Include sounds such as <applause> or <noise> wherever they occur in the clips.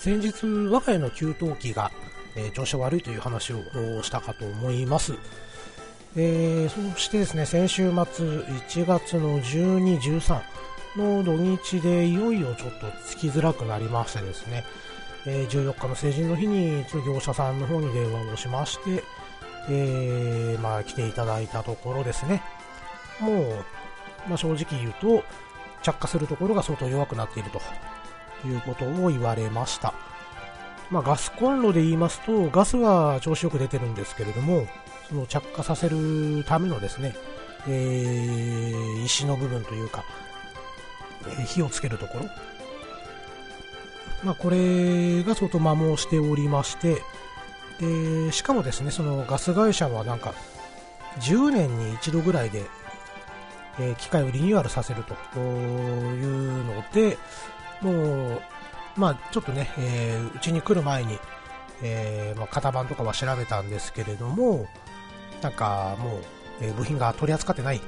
先日我が家の給湯器が、えー、調子悪いという話をしたかと思います、えー、そしてですね先週末1月の12、13の土日でいよいよちょっとつきづらくなりましてですね、えー、14日の成人の日に業者さんの方に電話をしまして、えー、まあ、来ていただいたところですね、もう、まあ、正直言うと、着火するところが相当弱くなっていると。いうことを言われました。まあ、ガスコンロで言いますと、ガスは調子よく出てるんですけれども、その着火させるためのですね、えー、石の部分というか、え火をつけるところ、まあ、これが相当摩耗しておりまして、でしかもですねそのガス会社はなんか10年に一度ぐらいで、え、機械をリニューアルさせるというのでもう、まあ、ちょっとね、えー、うちに来る前に、えーまあ、型番とかは調べたんですけれどもなんかもう、えー、部品が取り扱ってない、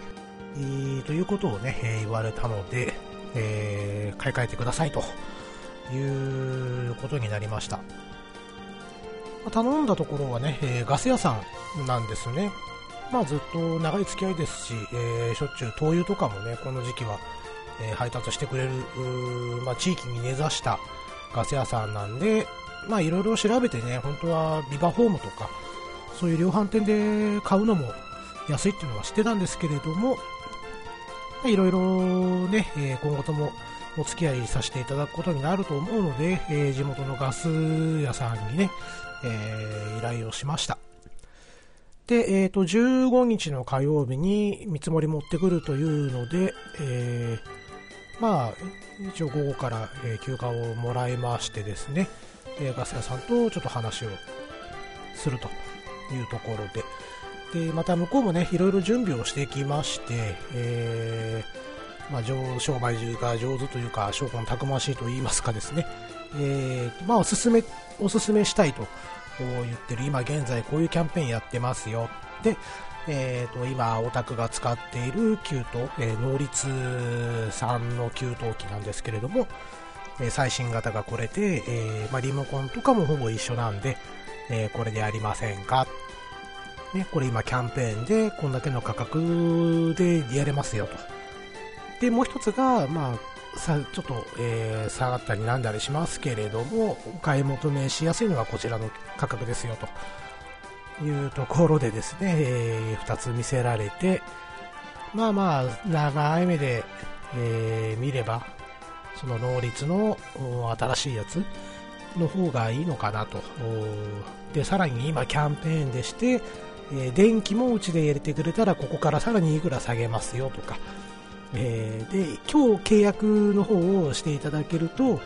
えー、ということをね、えー、言われたので、え、買い替えてくださいということになりました。頼んだところはね、え、ガス屋さんなんですね。まあずっと長い付き合いですし、え、しょっちゅう灯油とかもね、この時期は、え、配達してくれる、まあ、地域に根ざしたガス屋さんなんで、まあいろいろ調べてね、本当はビバホームとか、そういう量販店で買うのも安いっていうのは知ってたんですけれども、いろいろね、え今後ともお付き合いさせていただくことになると思うので、え地元のガス屋さんにね、え、依頼をしました。で、えっ、ー、と、15日の火曜日に見積もり持ってくるというので、えー、まあ、一応午後から、えー、休暇をもらいましてですね、えー、ガス屋さんとちょっと話をするというところで、で、また向こうもね、いろいろ準備をしてきまして、えー、まあ、商売が上手というか、商魂たくましいと言いますかですね、えー、まあ、おすすめ、おすすめしたいと言ってる、今現在こういうキャンペーンやってますよ。で、えーと、今、オタクが使っている給湯、えー、能率3の給湯器なんですけれども、え最新型がこれで、えー、まあ、リモコンとかもほぼ一緒なんで、えこれでやりませんか？ね、これ今キャンペーンでこんだけの価格でやれますよと。で、もう一つが、まあ、さちょっと、えー、下がったりなんだりしますけれども、お買い求めしやすいのがこちらの価格ですよというところでですね、えー、2つ見せられて、まあまあ、長い目で、えー、見れば、その能率の新しいやつの方がいいのかなと。で、さらに今キャンペーンでして、えー、電気もうちで入れてくれたらここからさらにいくら下げますよとか、えー、で今日契約の方をしていただけると,、えーと、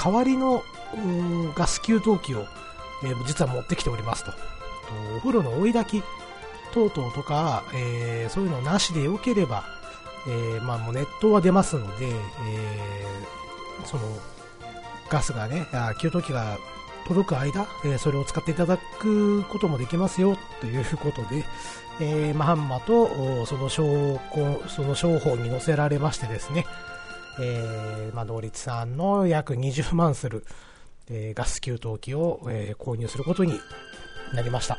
代わりのガス給湯器を、えー、実は持ってきておりますとお風呂の追い炊き等々とか、えー、そういうのなしでよければ、えー、まあ、もう熱湯は出ますので、えそのガスがね給湯器が届く間、えそれを使っていただくこともできますよということで、えー、まんまとその証拠その商法に載せられましてですね、えー、まあ、同率さんの約20万する、えー、ガス給湯器を、え購入することになりました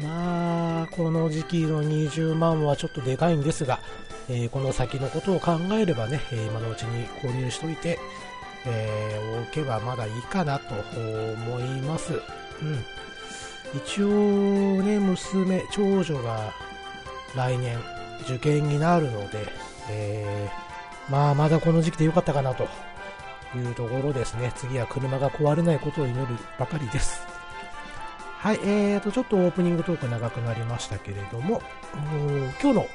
まあこの時期の20万はちょっとでかいんですが、えこの先のことを考えればね、え今のうちに購入しといて、えー、置けばまだいいかなと思います。うん。一応ね、娘、長女が来年受験になるので、えー、まあまだこの時期でよかったかなというところですね。次は車が壊れないことを祈るばかりです。はい、えーと、ちょっとオープニングトーク長くなりましたけれども、今日の、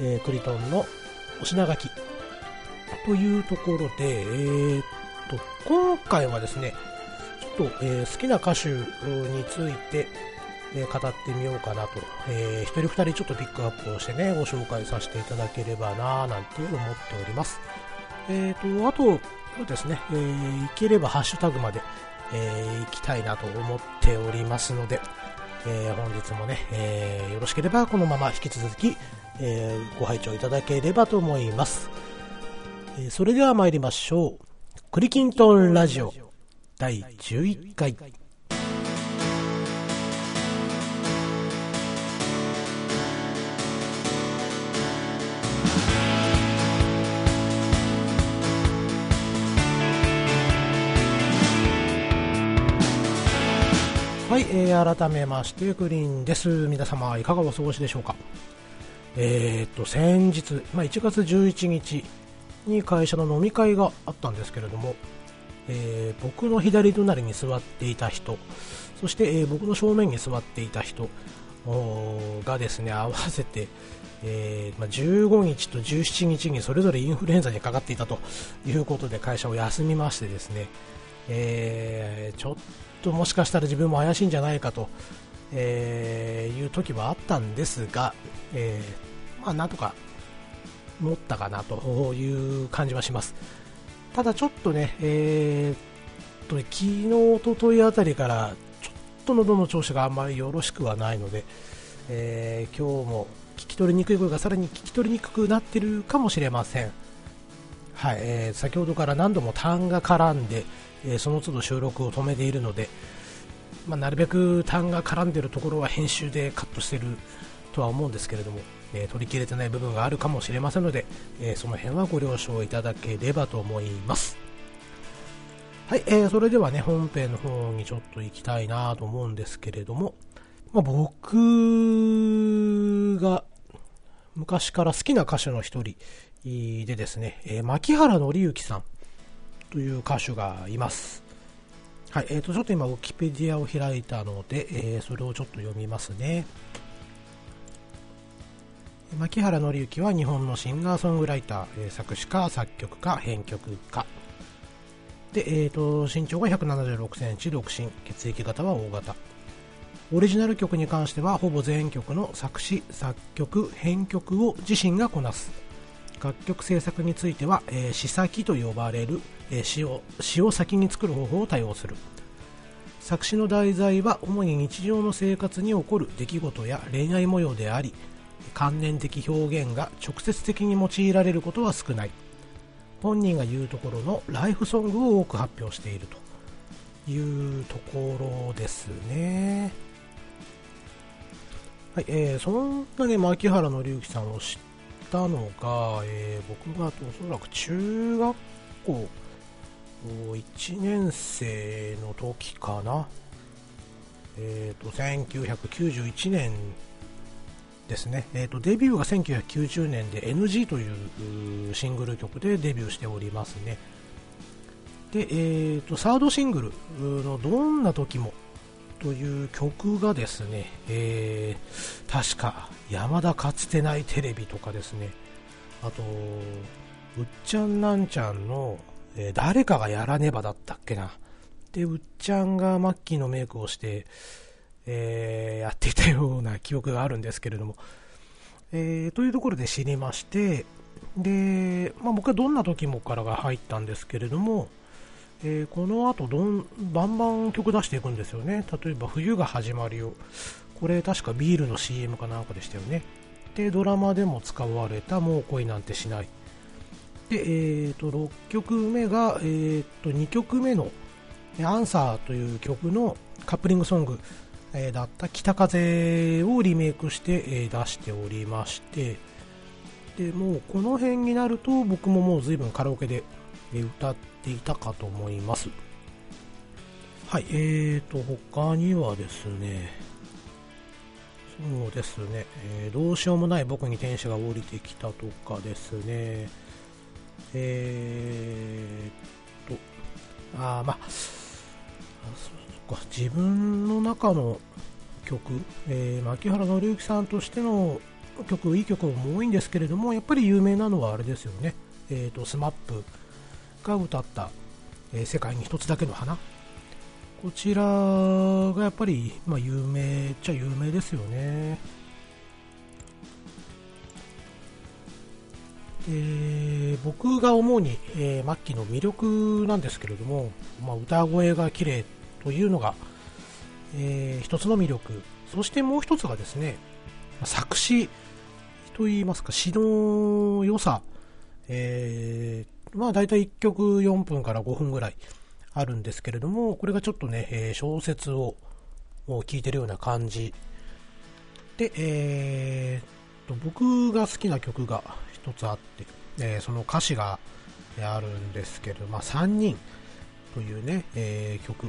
えー、クリトンのお品書きというところで、えーと、今回はですね、ちょっと、えー、好きな歌手について、えー、語ってみようかなと、えー、一人二人ちょっとピックアップをしてね、ご紹介させていただければなぁなんていう思っております。えーと、あと、そうですね、えー、いければハッシュタグまで、えー、行きたいなと思っておりますので、えー、本日もね、えー、よろしければこのまま引き続き、えー、ご拝聴いただければと思います。え、それでは参りましょう。クリキントンラジオ。第11回。はい、えー、改めましてグリーンです。皆様いかがお過ごしでしょうか？えー、っと先日、まあ、1月11日に会社の飲み会があったんですけれども、えー、僕の左隣に座っていた人そして、えー、僕の正面に座っていた人がですね合わせて、えーまあ、15日と17日にそれぞれインフルエンザにかかっていたということで会社を休みましてですね、えー、ちょっともしかしたら自分も怪しいんじゃないかと、えー、いう時はあったんですが、えー、まあ、なんとか持ったかなという感じはします。ただちょっとね、えー、と昨日、おとといあたりからちょっと喉の調子があんまりよろしくはないので、えー、今日も聞き取りにくい声がさらに聞き取りにくくなってるかもしれません。はい、えー、先ほどから何度も痰が絡んで、えー、その都度収録を止めているので、まあ、なるべく痰が絡んでるところは編集でカットしてるとは思うんですけれども、えー、取り切れてない部分があるかもしれませんので、えその辺はご了承いただければと思います。はい、えー、それではね、本編の方にちょっと行きたいなと思うんですけれども、まあ、僕が昔から好きな歌手の一人でですね、えー、牧原紀之さんという歌手がいます。はい、えーと、ちょっと今、ウキペディアを開いたので、えー、それをちょっと読みますね。牧原紀之は日本のシンガーソングライター、作詞家、作曲家、編曲家。で、えーと、身長が176センチ、独身、血液型は O 型。オリジナル曲に関しては、ほぼ全曲の作詞、作曲、編曲を自身がこなす。楽曲制作については、えー、詩先と呼ばれる、えー、詩を詩を先に作る方法を多用する。作詞の題材は主に日常の生活に起こる出来事や恋愛模様であり観念的表現が直接的に用いられることは少ない。本人が言うところのライフソングを多く発表していると。いうところですね。はい、えー、そんなね、牧原紀之さんを知ったのが、えー、僕がおそらく中学校1年生の時かな、えーと、1991年ですね、えーと、デビューが1990年で NG というシングル曲でデビューしておりますね。で、えーと、サードシングルのどんな時もという曲がですね、えー、確か山田かつてないテレビとかですね、あと、うっちゃんなんちゃんの、えー、誰かがやらねばだったっけな。で、うっちゃんがマッキーのメイクをして、えー、やっていたような記憶があるんですけれども、えー、というところで知りまして、で、まあ、僕はどんな時もからが入ったんですけれども、えー、この後どんバンバン曲出していくんですよね。例えば冬が始まるよこれ確かビールの CM かなんかでしたよね。でドラマでも使われたもう恋なんてしない。で、えーと、6曲目が、えーと、2曲目のアンサーという曲のカップリングソング、えー、だった北風をリメイクして、えー、出しておりまして。でもうこの辺になると僕ももう随分カラオケで歌っていたかと思います。はい、えーと、他にはですね、そうですね、えー、どうしようもない僕に天使が降りてきたとかですね、えーと、あまあ、そっか、自分の中の曲、えー、牧原紀之さんとしての曲、いい曲も多いんですけれども、やっぱり有名なのはあれですよね、えーと、スマップが歌った、えー、世界に一つだけの花。こちらがやっぱり、まあ、有名っちゃ有名ですよね。えー、僕が思うに、えー、マッキーの魅力なんですけれども、まあ、歌声が綺麗というのが、えー、一つの魅力。そしてもう一つがですね作詞といいますか詩の良さ、えー、まあ大体1曲4分から5分ぐらいあるんですけれども、これがちょっとね、えー、小説を聞いてるような感じ。で、えー、と僕が好きな曲が一つあって、えー、その歌詞があるんですけれど、まあ、3人というね、えー、曲、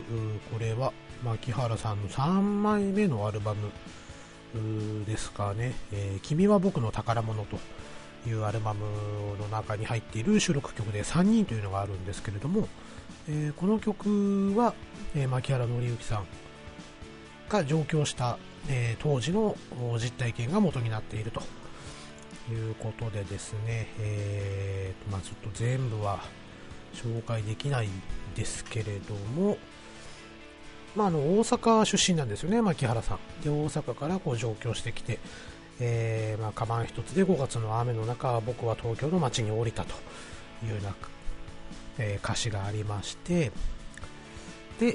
これは牧原さんの3枚目のアルバムですかね、え、君は僕の宝物というアルバムの中に入っている収録曲で3人というのがあるんですけれども、えー、この曲は、えー、牧原紀之さんが上京した、えー、当時の実体験が元になっているということでですね、えーまあ、ちょっと全部は紹介できないですけれども、まあ、あの大阪出身なんですよね、牧原さん。で大阪からこう上京してきて、えーまあ、カバン一つで5月の雨の中、僕は東京の街に降りたというような、えー、歌詞がありまして、で、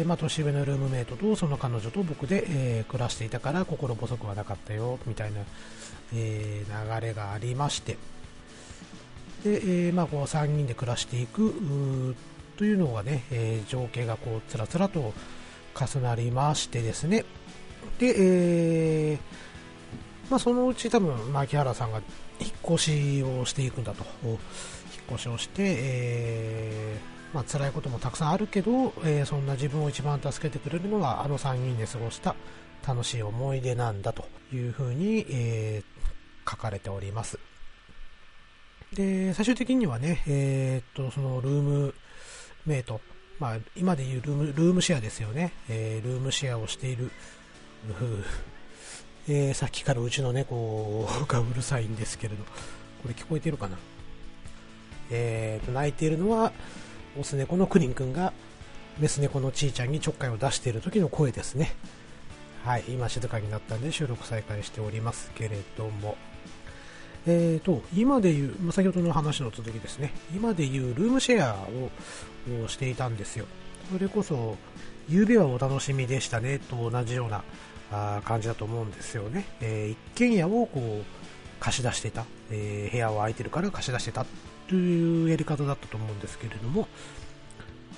えー、まあ、年上のルームメイトとその彼女と僕で、え、暮らしていたから心細くはなかったよみたいな、え、流れがありましてで、えまあ、こう3人で暮らしていくというのがね、え、情景がこうつらつらと重なりましてですね。で、えーまあ、そのうち多分牧原さんが引っ越しをしていくんだと引っ越しをして、えーまあ辛いこともたくさんあるけど、えー、そんな自分を一番助けてくれるのはあの3人で過ごした楽しい思い出なんだというふうに、えー、書かれております。で、最終的にはね、えー、っと、そのルームメイト、まあ、今でいうルームルームシェアですよね、えー、ルームシェアをしている、えー、さっきからうちの猫がう <laughs> るさいんですけれど、これ聞こえてるかな？えーと、泣いているのは、オス猫のクリン君がメス猫のちーちゃんにちょっかいを出している時の声ですね。はい、今静かになったんで収録再開しておりますけれども、えーと、今で言うま、先ほどの話の続きですね、今で言うルームシェアをしていたんですよ。それこそ、夕べはお楽しみでしたねと同じような感じだと思うんですよね。えー、一軒家をこう貸し出していた、えー、部屋は空いてるから貸し出してたというやり方だったと思うんですけれども、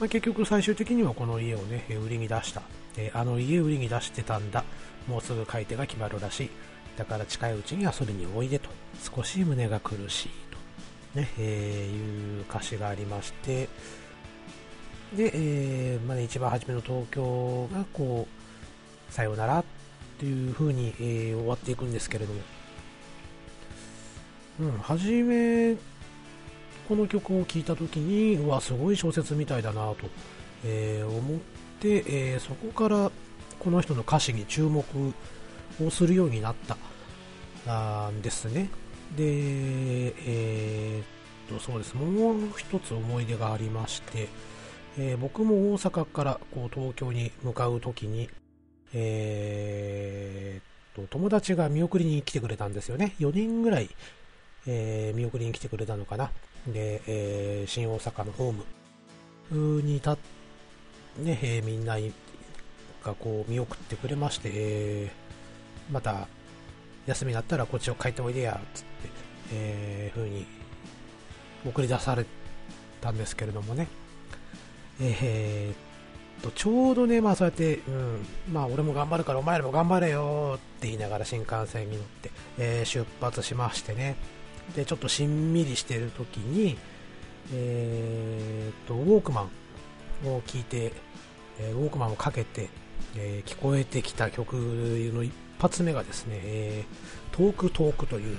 まあ、結局最終的にはこの家をね、売りに出した。えー、あの家売りに出してたんだ。もうすぐ買い手が決まるらしい。だから近いうちに遊びにおいでと。少し胸が苦しいと。ね、えー、いう歌詞がありまして、で、えー、まあ、ね、一番初めの東京がこう、さようならっっていう風に、えー、終わっていくんですけれども、うん、初めこの曲を聴いた時にうわすごい小説みたいだなと、えー、思って、えー、そこからこの人の歌詞に注目をするようになったんですね。でえー、っとそうです。もう一つ思い出がありまして、え、僕も大阪からこう東京に向かう時にえー、と友達が見送りに来てくれたんですよね4人ぐらいえー、見送りに来てくれたのかな。で、えー、新大阪のホームに立っね、え、みんながこう見送ってくれまして、え、また休みになったらこっちを帰っておいでや、つって、えー、風に送り出されたんですけれどもね。えー、と、ちょうどね、まあそうやって、うん、まあ俺も頑張るからお前らも頑張れよって言いながら新幹線に乗って、えー、出発しましてね。でちょっとしんみりしてる時に、えー、とウォークマンを聞いて、えー、ウォークマンをかけて、えー、聞こえてきた曲の一発目がですね、えー、トークトークという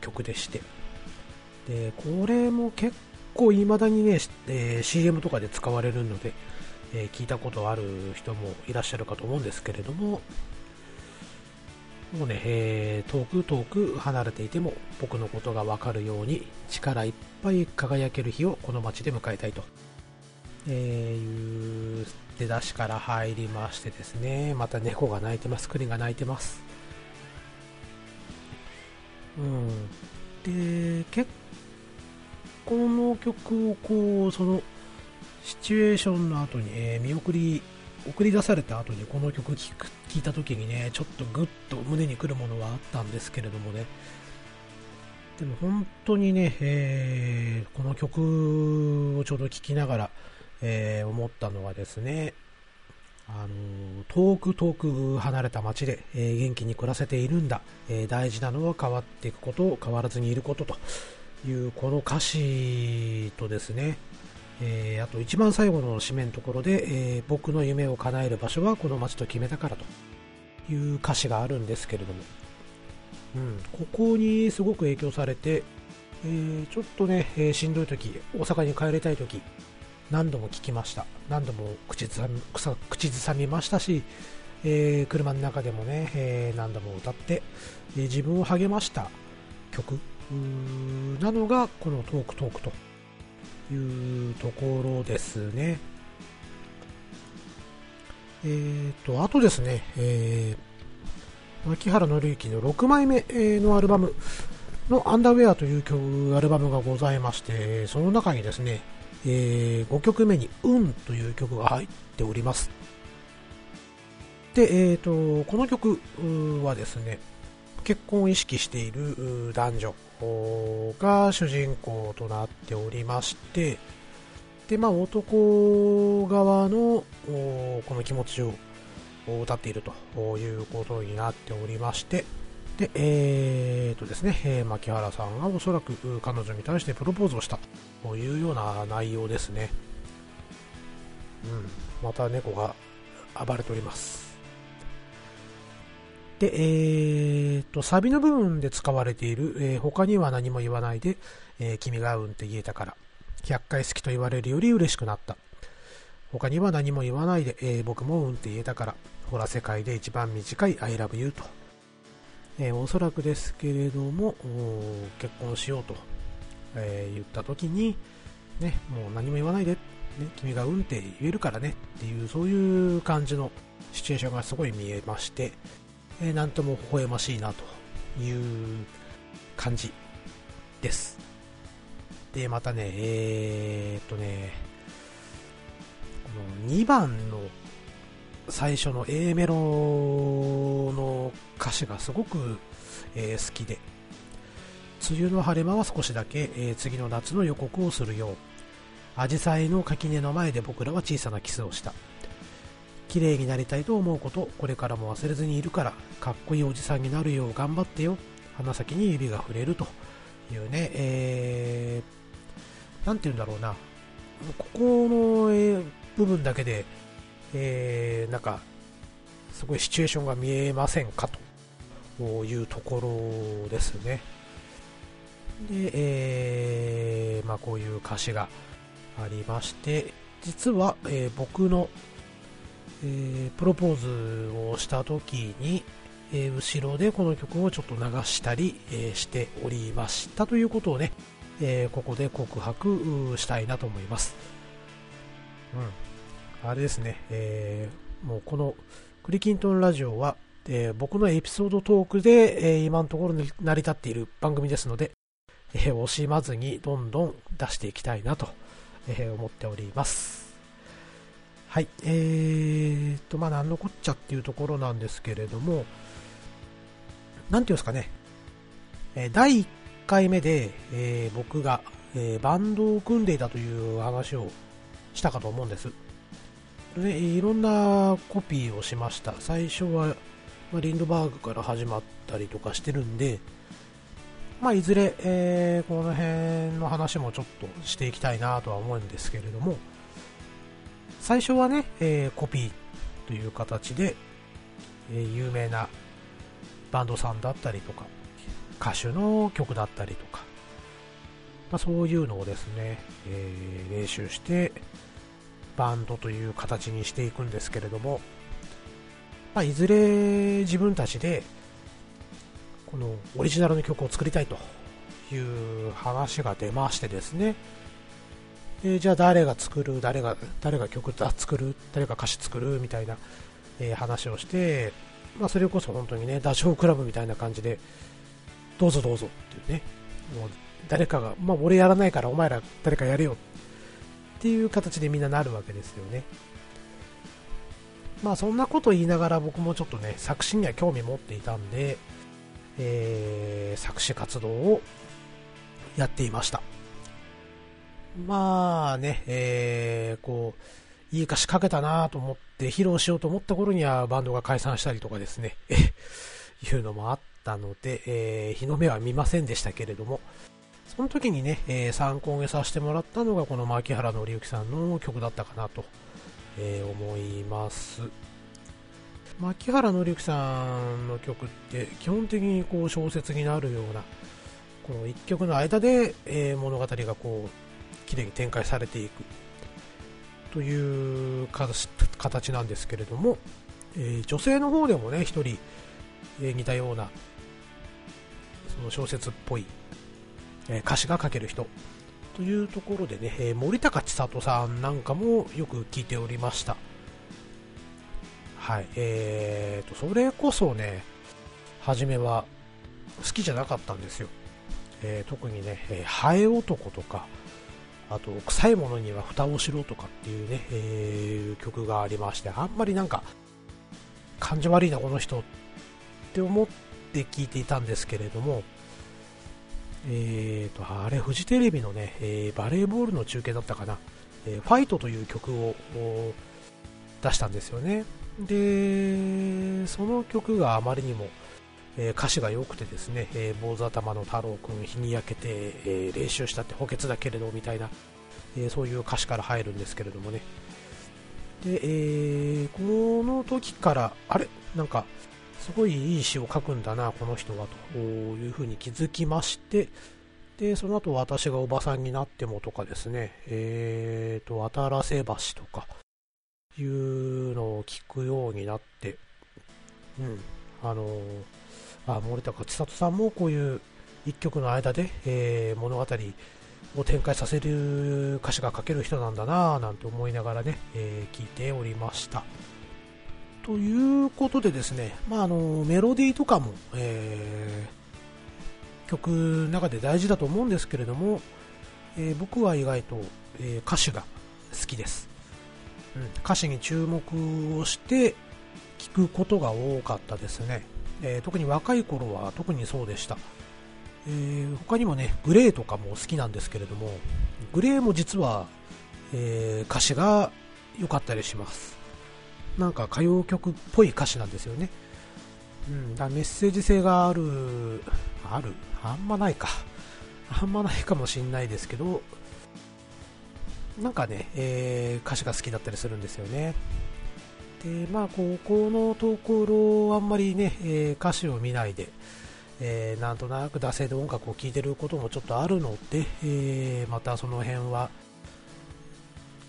曲でしてでこれも結構未だにね、えー、CM とかで使われるので、えー、聞いたことある人もいらっしゃるかと思うんですけれども、もうね、えー、遠く遠く離れていても僕のことがわかるように力いっぱい輝ける日をこの街で迎えたいと、えー、いう出だしから入りましてですね、また猫が鳴いてます、栗が鳴いてます。うん。で、結構この曲をこう、そのシチュエーションの後に、えー、見送り送り出された後にこの曲聴いた時にね、ちょっとグッと胸にくるものはあったんですけれどもね、でも本当にね、えー、この曲をちょうど聴きながら、えー、思ったのはですね、あの遠く遠く離れた街で、えー、元気に暮らせているんだ、えー、大事なのは変わっていくこと変わらずにいることと。いうこの歌詞とですね、えー、あと一番最後の締めのところで、え僕の夢を叶える場所はこの街と決めたからという歌詞があるんですけれども、うん、ここにすごく影響されて、えーちょっとね、えしんどい時大阪に帰りたい時何度も聞きました。何度も口ずさみ口ずさみましたし、え、車の中でもね、え、何度も歌って、え、自分を励ました曲。なのがこのトークトークというところですね。えーと、あとですね、えー、牧原紀之の6枚目のアルバムのアンダーウェアという曲、アルバムがございまして、その中にですね、えー、5曲目に「運」という曲が入っております。で、えーと、この曲はですね結婚を意識している男女が主人公となっておりましてで、まあ、男側のこの気持ちを歌っているということになっておりましてで、えーとですね、え、牧原さんがおそらく彼女に対してプロポーズをしたというような内容ですね。うん、また猫が暴れております。で、えーと、サビの部分で使われている、えー、他には何も言わないで、えー、君がうんって言えたから、100回好きと言われるより嬉しくなった。他には何も言わないで、えー、僕もうんって言えたから、ほら世界で一番短い I love you とえー、おそらくですけれども結婚しようと、えー、言った時に、ね、もう何も言わないで、ね、君がうんって言えるからねっていうそういう感じのシチュエーションがすごい見えまして、えー、なんとも微笑ましいなという感じです。でまたねえー、っとねこの2番の最初の A メロの歌詞がすごく、えー、好きで。梅雨の晴れ間は少しだけ、えー、次の夏の予告をするよう。紫陽花の垣根の前で僕らは小さなキスをした。綺麗になりたいと思うことこれからも忘れずにいるからかっこいいおじさんになるよう頑張ってよ。鼻先に指が触れると。いうね、えー、なんて言うんだろうな。ここの、えー、部分だけでえー、なんか、すごいシチュエーションが見えませんかというところですね。で、えー、まあ、こういう歌詞がありまして、実は、えー、僕の、えー、プロポーズをした時に、えー、後ろでこの曲をちょっと流したり、えしておりましたということをね、えここで告白したいなと思います。うんあれですね、え、もうこのクリキントンラジオは、え、僕のエピソードトークで、え、今のところ成り立っている番組ですので、え惜しまずにどんどん出していきたいなと、え思っております。はい、えーと、まあ、なんのこっちゃっていうところなんですけれども、なんていうんですかね、え第1回目で、え僕が、えバンドを組んでいたという話をしたかと思うんです。でいろんなコピーをしました。最初は、まあ、リンドバーグから始まったりとかしてるんで、まあ、いずれ、えー、この辺の話もちょっとしていきたいなとは思うんですけれども。最初はね、えー、コピーという形で、えー、有名なバンドさんだったりとか歌手の曲だったりとか、まあ、そういうのをですね、えー練習してバンドという形にしていくんですけれども、まあ、いずれ自分たちでこのオリジナルの曲を作りたいという話が出ましてですねでじゃあ誰が作る誰が誰が曲作る誰が歌詞作るみたいな、えー、話をして、まあ、それこそ本当にねダチョウ倶楽部みたいな感じでどうぞどうぞっていうねもう誰かが、まあ、俺やらないからお前ら誰かやれよっていう形でみんななるわけですよね。まあそんなこと言いながら僕もちょっとね、作詞には興味持っていたんで、えー、作詞活動をやっていました。まあね、えー、こう、いい歌詞書けたなと思って披露しようと思った頃にはバンドが解散したりとかですね、<laughs> いうのもあったので、えー、日の目は見ませんでしたけれども、その時にね、えー、参考にさせてもらったのがこの牧原紀之さんの曲だったかなと、えー、思います。牧原紀之さんの曲って基本的にこう小説になるようなこの1曲の間で、えー、物語がこう綺麗に展開されていくという形なんですけれども、えー、女性の方でもね1人、えー、似たようなその小説っぽい、え歌詞が書ける人というところでね、え森高千里さんなんかもよく聞いておりました。はい、えーと、それこそね、初めは好きじゃなかったんですよ。えー、特にね、えー、ハエ男とか、あと、臭いものには蓋をしろとかっていうね、えー、曲がありまして、あんまりなんか、感じ悪いな、この人って思って聞いていたんですけれども、えーと、あれ、フジテレビのね、えー、バレーボールの中継だったかな、えー、ファイトという曲を出したんですよね。で、その曲があまりにも、えー、歌詞が良くてですね、えー、坊主頭の太郎くん日に焼けて、えー、練習したって補欠だけれどみたいな、えそういう歌詞から入るんですけれどもね。で、えこの時から、あれ？なんか、すごいいい詩を書くんだな、この人は、というふうに気づきまして、で、その後私がおばさんになってもとかですね、えーと、渡良瀬橋とか、いうのを聞くようになって、うん、あのあ森高千里さんもこういう一曲の間で、えー、物語を展開させる歌詞が書ける人なんだなぁなんて思いながらね、えー、聞いておりました。ということでですね、まあ、あのメロディーとかも、えー、曲の中で大事だと思うんですけれども、えー、僕は意外と、え歌詞が好きです。うん、歌詞に注目をして聞くことが多かったですね、えー、特に若い頃は特にそうでした、えー、他にもねグレーとかも好きなんですけれどもグレーも実は、えー、歌詞が良かったりします。なんか歌謡曲っぽい歌詞なんですよね、うん、だメッセージ性があるある？あんまないか。あんまないかもしんないですけどなんかね、えー、歌詞が好きだったりするんですよね。で、まあ、高校のところ、あんまりね、えー、歌詞を見ないで、えー、なんとなく惰性で音楽を聴いてることもちょっとあるので、えまたその辺は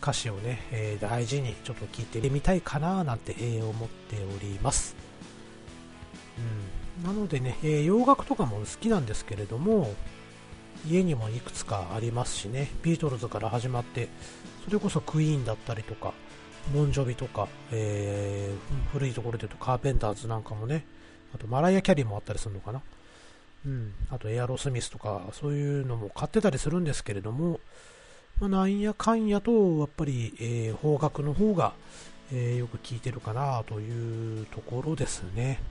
歌詞をね、え大事にちょっと聴いてみたいかななんて、え思っております。うん、なのでね、え洋楽とかも好きなんですけれども、家にもいくつかありますしね、ビートルズから始まって、それこそクイーンだったりとか、モンジョビとか、えー、古いところで言うとカーペンターズなんかもね、あとマライア・キャリーもあったりするのかな。うん、あとエアロスミスとか、そういうのも買ってたりするんですけれども、まあ、なんやかんやと、やっぱり、えー、方角の方が、えー、よく聞いてるかなというところですね。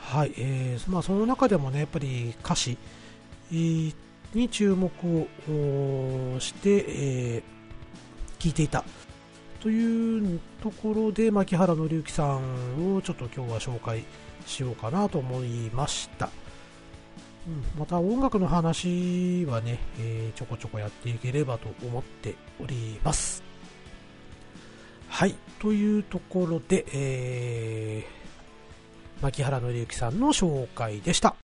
はい、えー、まあ、その中でもね、やっぱり歌詞、に注目をして、えー、聞いていたというところで牧原紀之さんをちょっと今日は紹介しようかなと思いました、うん、また音楽の話はね、えー、ちょこちょこやっていければと思っております。はいというところで、えー、牧原紀之さんの紹介でした。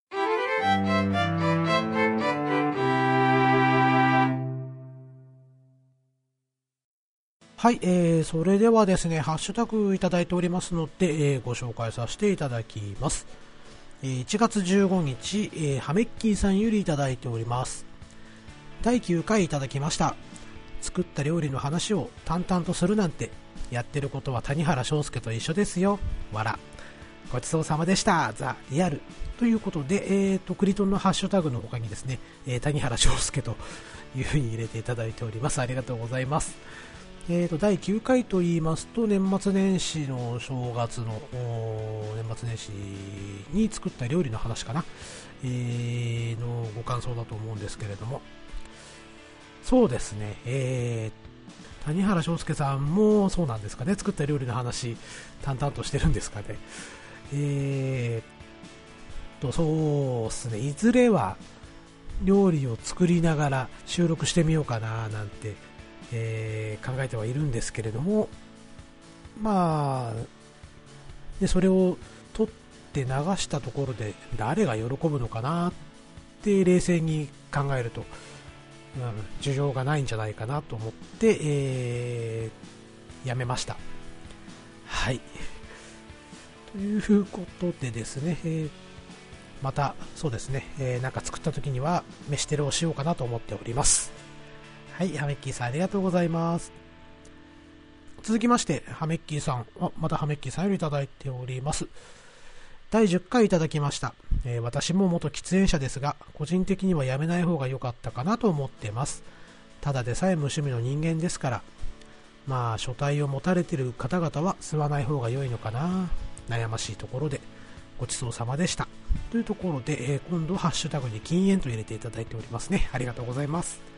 はい、えー、それではですね、ハッシュタグいただいておりますので、えー、ご紹介させていただきます。えー、1月15日、えー、ハメッキーさんよりいただいております。第9回いただきました。作った料理の話を淡々とするなんて、やってることは谷原章介と一緒ですよ。わら。ごちそうさまでした。ザ・リアル。ということで、えーと、クリトンのハッシュタグの他にですね、えー、谷原章介というふうに入れていただいております。ありがとうございます。えー、と第9回と言いますと年末年始の正月の年末年始に作った料理の話かな、えー、のご感想だと思うんですけれども。そうですね、えー、谷原章介さんもそうなんですかね。作った料理の話淡々としてるんですかね。えー、とそうですね。いずれは料理を作りながら収録してみようかななんてえー、考えてはいるんですけれども、まあ、でそれを取って流したところで誰が喜ぶのかなって冷静に考えると、うん、需要がないんじゃないかなと思って、えー、やめました。はい。ということでですね、えー、またそうですね、えー、なんか作った時には飯テロをしようかなと思っております。はい、ハメッキーさんありがとうございます。続きまして、ハメッキーさん、あまたハメッキーさんよりいただいております。第10回いただきました、えー、私も元喫煙者ですが、個人的にはやめない方が良かったかなと思ってます。ただでさえ無趣味の人間ですから、まあ、書体を持たれてる方々は吸わない方が良いのかな。悩ましいところで、ごちそうさまでした。というところで、えー、今度ハッシュタグに禁煙と入れていただいておりますね。ありがとうございます。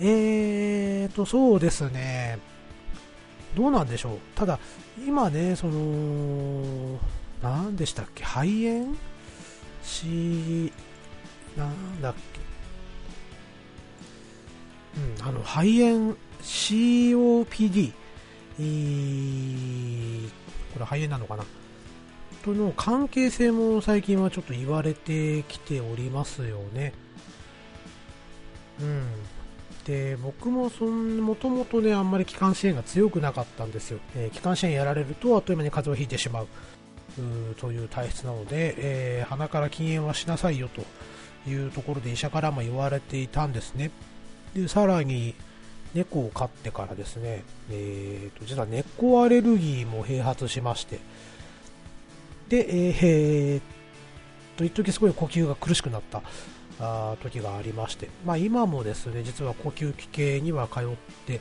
えーと、そうですね。どうなんでしょう。ただ、今ね、その、何でしたっけ、肺炎？し、なんだっけ。うん、あの、肺炎 COPD、これ肺炎なのかなとの関係性も最近はちょっと言われてきておりますよね。うん。で僕もそんもともとねあんまり気管支炎が強くなかったんですよ、えー、気管支炎やられるとあっという間に風邪をひいてしまう。という体質なので、えー、鼻から禁煙はしなさいよというところで医者からも言われていたんですね。でさらに猫を飼ってからですね、えーと、実は猫アレルギーも併発しまして。で、えー、と一時すごい呼吸が苦しくなった。あ時がありまして、まあ、今もですね実は呼吸器系には通って、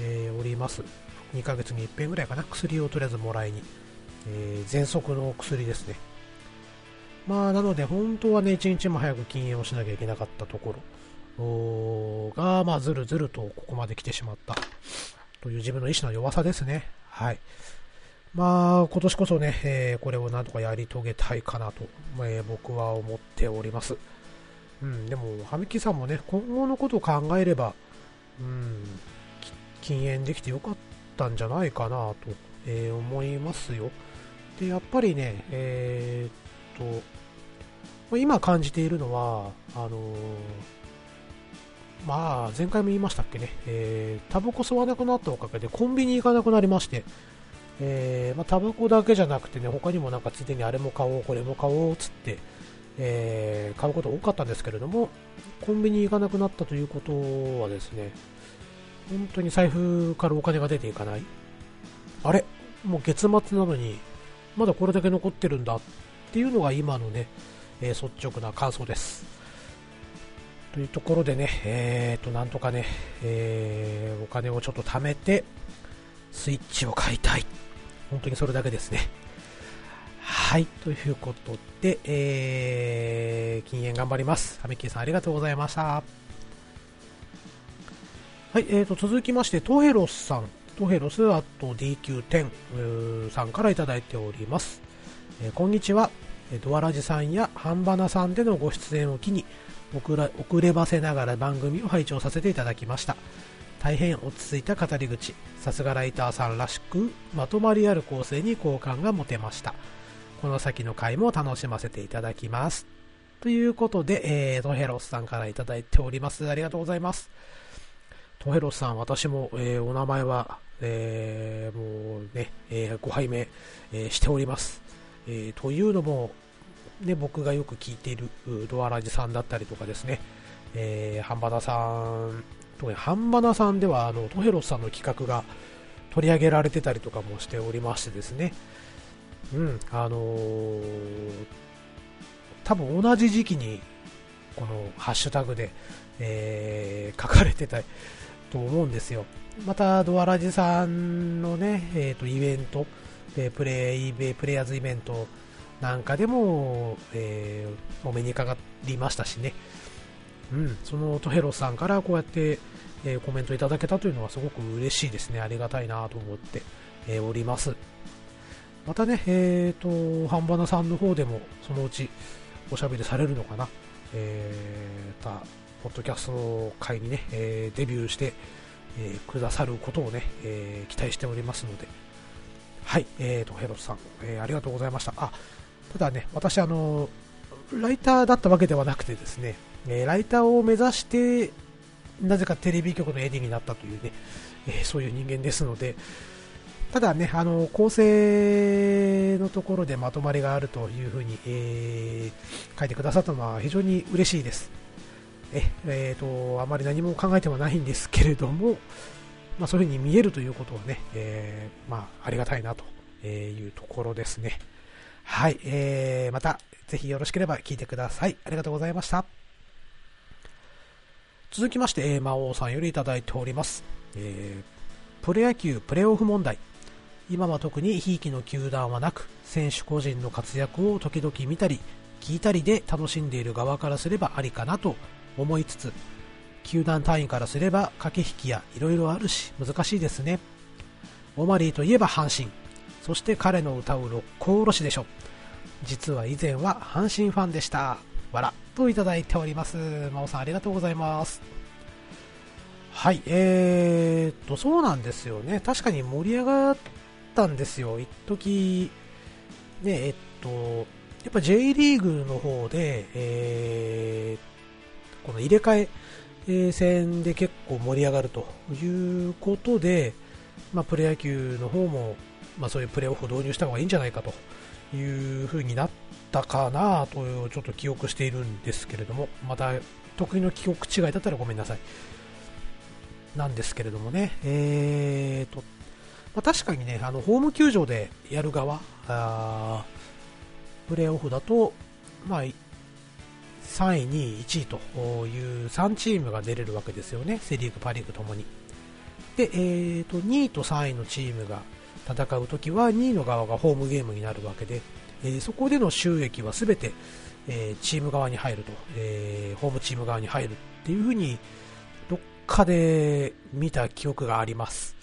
えー、おります。2ヶ月に1遍ぐらいかな。薬をとりあえずもらいに、えー、喘息の薬ですね。まあなので本当はね1日も早く禁煙をしなきゃいけなかったところ。が、まあ、ずるずるとここまで来てしまった。という自分の意志の弱さですね。はい。まあ今年こそね、えー、これをなんとかやり遂げたいかなと、えー、僕は思っております。うん、でも、ハミキさんもね、今後のことを考えれば、うん、禁煙できてよかったんじゃないかなと、えー、思いますよ。で、やっぱりね、えー、っと、今感じているのは、あのー、まあ、前回も言いましたっけね、えー、タバコ吸わなくなったおかげでコンビニ行かなくなりまして、えー、まあ、タバコだけじゃなくてね、他にもなんかついでにあれも買おう、これも買おう、つって、えー、買うこと多かったんですけれども、コンビニ行かなくなったということはですね、本当に財布からお金が出ていかない。あれ？もう月末なのに、まだこれだけ残ってるんだっていうのが今のね、えー、率直な感想です。というところでね、えーと、なんとかね、えー、お金をちょっと貯めて、スイッチを買いたい。本当にそれだけですね。はい、ということで、えー、禁煙頑張ります。ハミキーさんありがとうございました。はい、えーと、続きまして、トヘロスさん、トヘロスあと DQ10 さんからいただいております。えー、こんにちは。ドアラジさんやハンバナさんでのご出演を機に遅ら遅ればせながら番組を拝聴させていただきました大変落ち着いた語り口さすがライターさんらしくまとまりある構成に好感が持てましたこの先の回も楽しませていただきます。ということで、えー、トヘロスさんからいただいております。ありがとうございます。トヘロスさん、私も、えー、お名前は、えー、もうね、えー、ご拝命、え、しております。え、というのも、ね、僕がよく聞いているドアラジさんだったりとかですね、えー、ハンバナさん、特にハンバナさんではあのトヘロスさんの企画が取り上げられてたりとかもしておりましてですね、うん、あのー、多分同じ時期に、このハッシュタグで、えー、書かれてたと思うんですよ。また、ドアラジさんのね、え、ー、と、イベント、でプレイ、プレイヤーズイベントなんかでも、えー、お目にかかりましたしね。うん、そのトヘロさんからこうやって、えー、コメントいただけたというのはすごく嬉しいですね。ありがたいなと思って、えー、おります。またね、えっ、ー、と、ハンバナさんの方でもそのうちおしゃべりされるのかな。えー、た、ポッドキャスト会にね、えー、デビューして、えー、くださることをね、えー、期待しておりますので、はい、えーと、ヘロスさん、えー、ありがとうございました。あ、ただね、私、あの、ライターだったわけではなくてですね、えー、ライターを目指して、なぜかテレビ局のエディになったというね、えー、そういう人間ですので、ただね、あの構成のところでまとまりがあるというふうに、えー、書いてくださったのは非常に嬉しいです。ええーと、あまり何も考えてはないんですけれども、まあ、そういうふうに見えるということはね、えー、まあ、ありがたいなというところですね。はい、えー、また、ぜひよろしければ聞いてください。ありがとうございました。続きまして、魔王さんよりいただいております。えー、プロ野球プレーオフ問題。今は特にひいきの球団はなく、選手個人の活躍を時々見たり、聞いたりで楽しんでいる側からすればありかなと思いつつ、球団単位からすれば駆け引きや色々あるし難しいですね。オマリーといえば阪神、そして彼の歌う六甲おろしでしょ。実は以前は阪神ファンでした。わら、といただいております。真央さんありがとうございます。はい、えーっと、そうなんですよね。確かに盛り上がったんですよ。一時ね、えっと、やっぱ J リーグの方で、えー、この入れ替え戦で結構盛り上がるということで、まあ、プロ野球の方も、まあ、そういうプレーオフを導入した方がいいんじゃないかという風になったかなというちょっと記憶しているんですけれども、また得意の記憶違いだったらごめんなさい。なんですけれどもね、えーと、まあ、確かにね、あのホーム球場でやる側、あプレーオフだと、まあ、3位、2位、1位という3チームが出れるわけですよね、セ・リーグ、パ・リーグともに。で、えーと、2位と3位のチームが戦うときは2位の側がホームゲームになるわけで、えー、そこでの収益は全て、えー、チーム側に入ると、えー、ホームチーム側に入るっていうふうにどっかで見た記憶があります。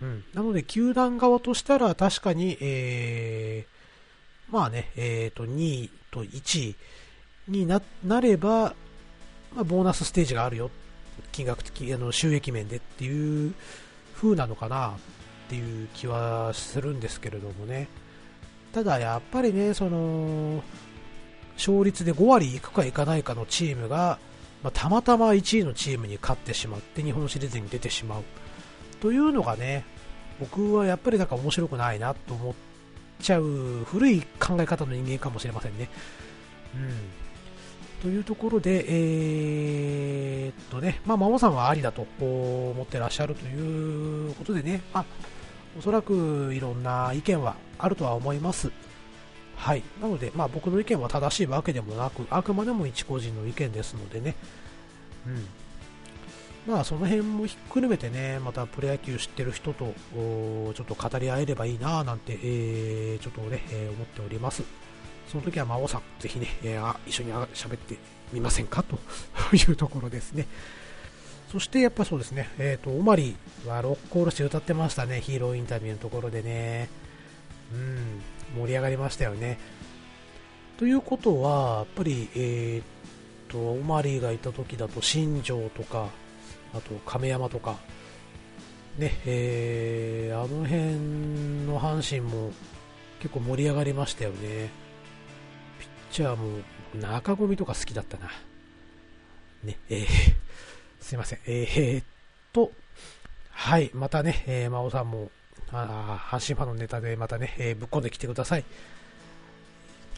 うん、なので、球団側としたら確かに、えー、まあね、えー、と2位と1位にななれば、まあ、ボーナスステージがあるよ、金額的あの収益面でっていう風なのかなっていう気はするんですけれどもね。ただやっぱりね、その、勝率で5割いくかいかないかのチームが、まあ、たまたま1位のチームに勝ってしまって日本シリーズに出てしまう。というのがね、僕はやっぱりなんか面白くないなと思っちゃう古い考え方の人間かもしれませんね。うん。というところで、えー、っとね、まあ、マモさんはありだと思ってらっしゃるということでね、まあ、おそらくいろんな意見はあるとは思います。はい。なので、まあ僕の意見は正しいわけでもなく、あくまでも一個人の意見ですのでね。うん。まあその辺もひっくるめてね、またプロ野球知ってる人とちょっと語り合えればいいななんて、えー、ちょっとね、えー、思っております。その時は魔王さん、ぜひね、えー、一緒に喋ってみませんか？<laughs> というところですね。そしてやっぱそうですね、えっ、ー、と、オマリーはロックオールして歌ってましたね、ヒーローインタビューのところでね。うん、盛り上がりましたよね。ということは、やっぱり、えっ、ー、と、オマリーがいた時だと新庄とか、あと亀山とか、ね、えー、あの辺の阪神も結構盛り上がりましたよね。ピッチャーも中込とか好きだったな。ね、えー <laughs> すいません。えー、っと、はい、またね、えー、真央さんも、あ阪神ファンのネタでまたね、えー、ぶっ込んできてください。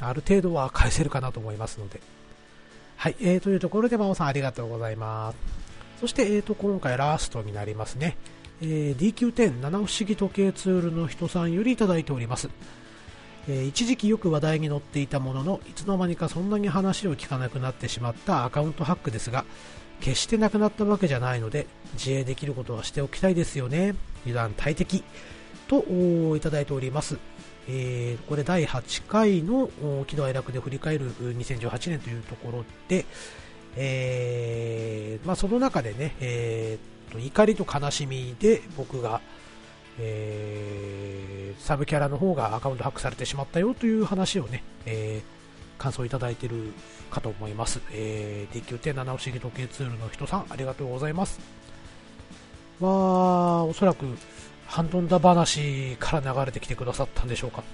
ある程度は返せるかなと思いますので。はい、えー、というところで真央さんありがとうございます。そして、えー、と、今回ラストになりますね。えー、DQ10 七不思議時計ツールの人さんよりいただいております。えー、一時期よく話題に載っていたもののいつの間にかそんなに話を聞かなくなってしまったアカウントハックですが決してなくなったわけじゃないので自衛できることはしておきたいですよね油断大敵といただいておりますえー、これ第8回の喜怒哀楽で振り返る2018年というところで、えー、まあ、その中でね、えー、と怒りと悲しみで僕が、えー、サブキャラの方がアカウントハックされてしまったよという話をね、え感想いただいているかと思います。えー、D9.7 不思議時計ツールの人さん、ありがとうございます。まあ、おそらく、ハンドンダ話から流れてきてくださったんでしょうか。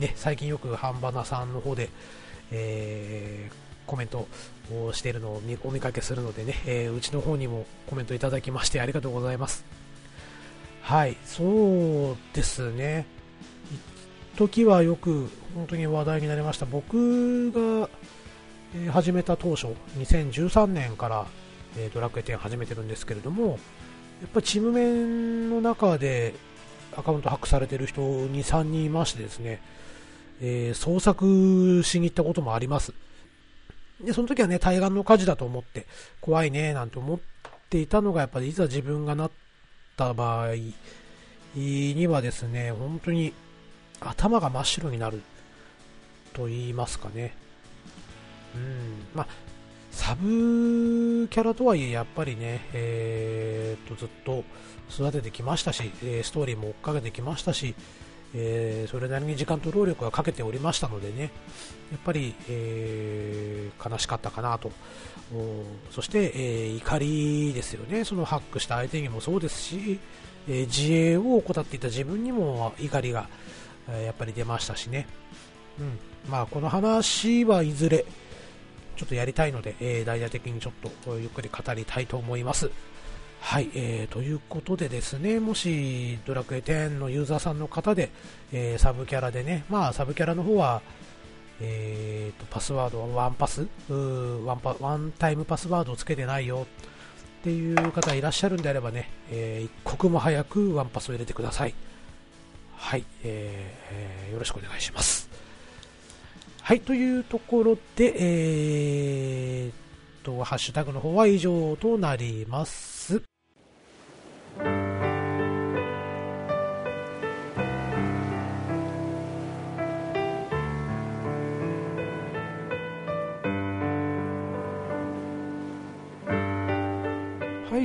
ね、最近よくハンバナさんの方で、えー、コメントをしているのをお見かけするのでね、えー、うちの方にもコメントいただきましてありがとうございます。はい、そうですね。時はよく本当に話題になりました。僕が、えー、始めた当初、2013年から、えー、ドラクエ10始めてるんですけれども、やっぱチーム面の中でアカウントハックされてる人2、3人いましてですね、えー、捜索しに行ったこともあります。で、その時はね、対岸の火事だと思って、怖いね、なんて思っていたのが、やっぱりいざ自分がなった場合にはですね、本当に頭が真っ白になると言いますかね。うん、まあ、サブキャラとはいえ、やっぱりね、えー、っとずっと育ててきましたし、ストーリーも追っかけてきましたし、えー、それなりに時間と労力はかけておりましたのでね、やっぱり、えー、悲しかったかなと、そして、えー、怒りですよね、そのハックした相手にもそうですし、え自衛を怠っていた自分にも怒りが、えやっぱり出ましたしね、うん。まあ、この話はいずれ、ちょっとやりたいので、えー、大々的にちょっとゆっくり語りたいと思います。はい、えー、ということでですね、もしドラクエ10のユーザーさんの方で、えー、サブキャラでね、まあサブキャラの方は、えーと、パスワードはワンパスワンパ、ワンタイムパスワードをつけてないよっていう方いらっしゃるんであればね、えー、一刻も早くワンパスを入れてください。はい、えー、よろしくお願いします。はい、というところで、えーと、ハッシュタグの方は以上となります。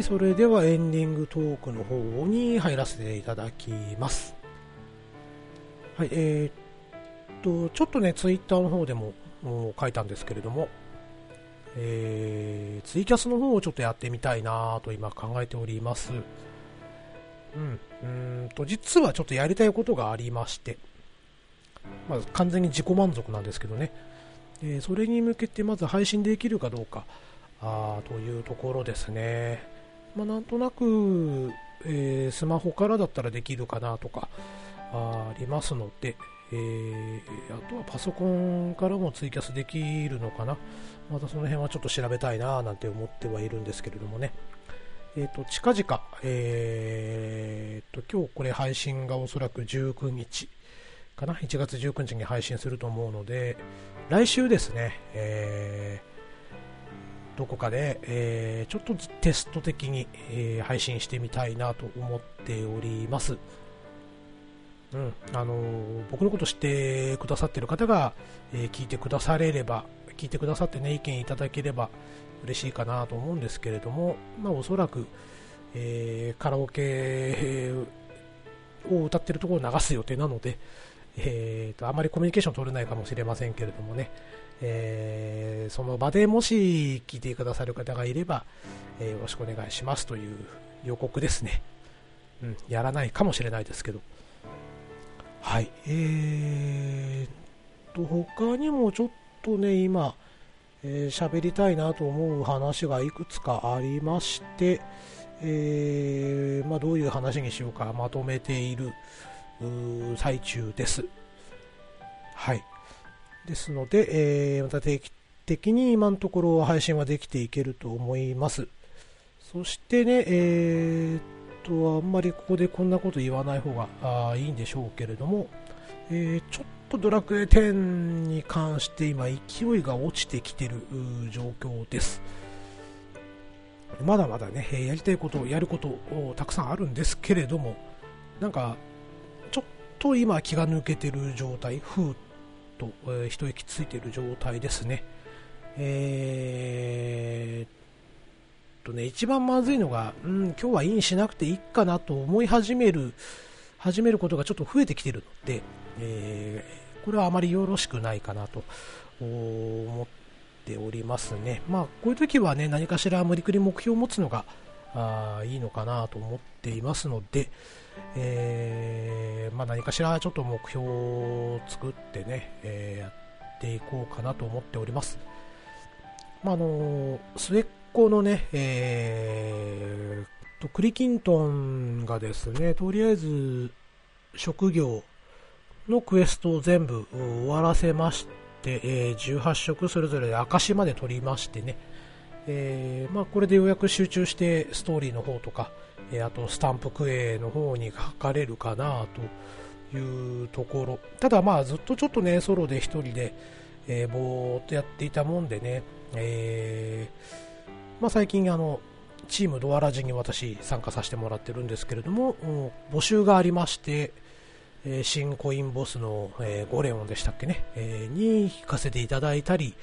それではエンディングトークの方に入らせていただきます。はい、えー、っと、ちょっとね、ツイッターの方でも書いたんですけれども、えー、ツイキャスの方をちょっとやってみたいなと今考えております。うん、うんと、実はちょっとやりたいことがありまして、まあ、完全に自己満足なんですけどね、えー、それに向けてまず配信できるかどうかあというところですね。まあ、なんとなく、えー、スマホからだったらできるかなとかありますので、えー、あとはパソコンからもツイキャスできるのかな。またその辺はちょっと調べたいななんて思ってはいるんですけれどもね。えっ、ー、と、近々、えー、と、今日これ配信がおそらく19日かな？1月19日に配信すると思うので、来週ですね、えー、どこかで、えー、ちょっとテスト的に、えー、配信してみたいなと思っております。うん、あの僕のこと知ってくださってる方が、えー、聞いてくだされれば、聞いてくださってね、意見いただければ嬉しいかなと思うんですけれども、まあ、おそらく、えー、カラオケを歌ってるところを流す予定なので、えーと、あまりコミュニケーション取れないかもしれませんけれどもね、えー、その場でもし聞いてくださる方がいれば、えー、よろしくお願いしますという予告ですね。うん、やらないかもしれないですけど。はい。えーと、他にもちょっとね、今、えー、喋りたいなと思う話がいくつかありまして、えー、まあ、どういう話にしようかまとめている最中です。はい。ですので、えー、また定期的に今のところ配信はできていけると思います。そしてね、えーとあんまりここでこんなこと言わない方があいいんでしょうけれども、えー、ちょっとドラクエ10に関して今勢いが落ちてきてる状況です。まだまだね、やりたいこと、やることたくさんあるんですけれども、なんか、と今気が抜けてる状態、ふーっと、えー、一息ついてる状態ですね。えー、とね、一番まずいのが、うん、今日はインしなくていいかなと思い始める、始めることがちょっと増えてきてるので、えー、これはあまりよろしくないかなと思っておりますね。まあ、こういう時はね、何かしら無理くり目標を持つのが、あいいのかなと思っていますので、えー、まあ、何かしらちょっと目標を作ってね、えー、やっていこうかなと思っております。まあ、あの末っ子のね、えー、とクリキントンがですね、とりあえず職業のクエストを全部終わらせまして、えー、18色それぞれで証まで取りましてね、えー、まあ、これでようやく集中してストーリーの方とか、あとスタンプクエの方に書かれるかなというところ。ただまあずっとちょっとねソロで1人で、えー、ぼーっとやっていたもんでね、えー、まあ、最近あのチームドアラジに私参加させてもらってるんですけれども、募集がありまして、新コインボスの、ゴレオンでしたっけね、に引かせていただいたり、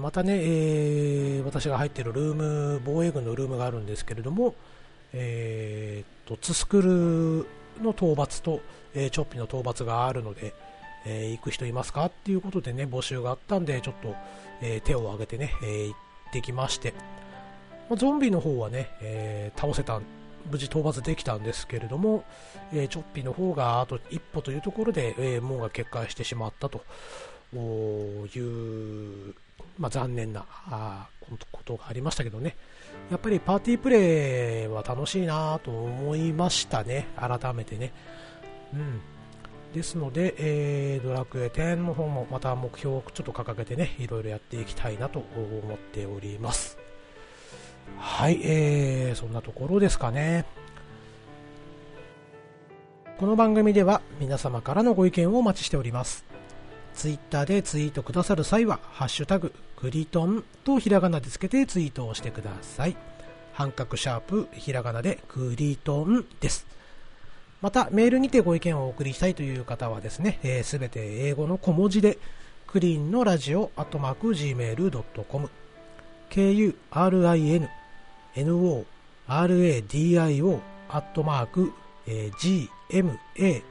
またね、私が入っているルーム、防衛軍のルームがあるんですけれども、えー、とツスクルの討伐と、えチョッピの討伐があるので、え行く人いますかっていうことでね、募集があったんで、ちょっと、え手を挙げてね、え行ってきまして、まゾンビの方はね、え倒せた無事討伐できたんですけれども、え、チョッピの方があと一歩というところで、えー、門が決壊してしまったという、まあ、残念なあことがありましたけどね、やっぱりパーティープレイは楽しいなと思いましたね、改めてね。うん、ですので、えー、ドラクエ10の方もまた目標をちょっと掲げてね、いろいろやっていきたいなと思っております。はい、えー、そんなところですかね。この番組では皆様からのご意見をお待ちしております。ツイッターでツイートくださる際は、ハッシュタグ、クリトンとひらがなでつけてツイートをしてください。半角シャープ、ひらがなでクリトンです。また、メールにてご意見をお送りしたいという方はですね、す、えー、べ、て英語の小文字で、クリーンのラジオ、アットマーク、gmail.com、k-u-r-i-n noradio アットマーク、GMAIL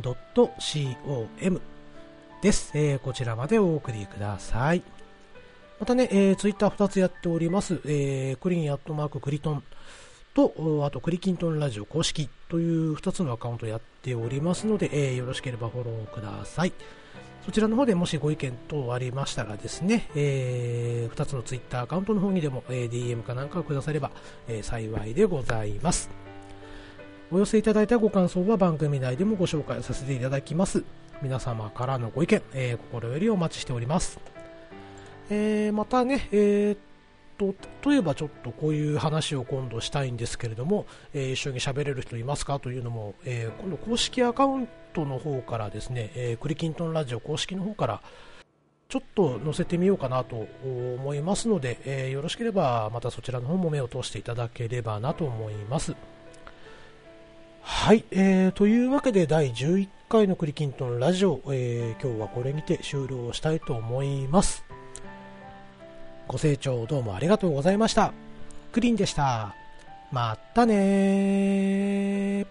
.com です、えー、こちらまでお送りください。またね、えー、ツイッター2つやっております。えー、クリーンアットマーククリトンと、あとクリキントンラジオ公式という2つのアカウントやっておりますので、えー、よろしければフォローください。そちらの方でもしご意見等ありましたらですね、えー、2つのツイッターアカウントの方にでも、えー、DM かなんかをくだされば、えー、幸いでございます。お寄せいただいたご感想は番組内でもご紹介させていただきます。皆様からのご意見、えー、心よりお待ちしております。えー、またね、えーと例えばちょっとこういう話を今度したいんですけれども、えー、一緒に喋れる人いますか？というのも、えー、今度公式アカウントの方からですね、えー、クリキントンラジオ公式の方からちょっと載せてみようかなと思いますので、えよろしければまたそちらの方も目を通していただければなと思います。はい、えー、というわけで第11回のクリキントンラジオ、えー、今日はこれにて終了したいと思います。ご清聴どうもありがとうございました。クリンでした。まったね